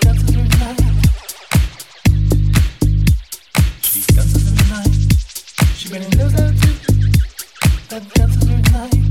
She dances every night. She really knows how to. That dances every night.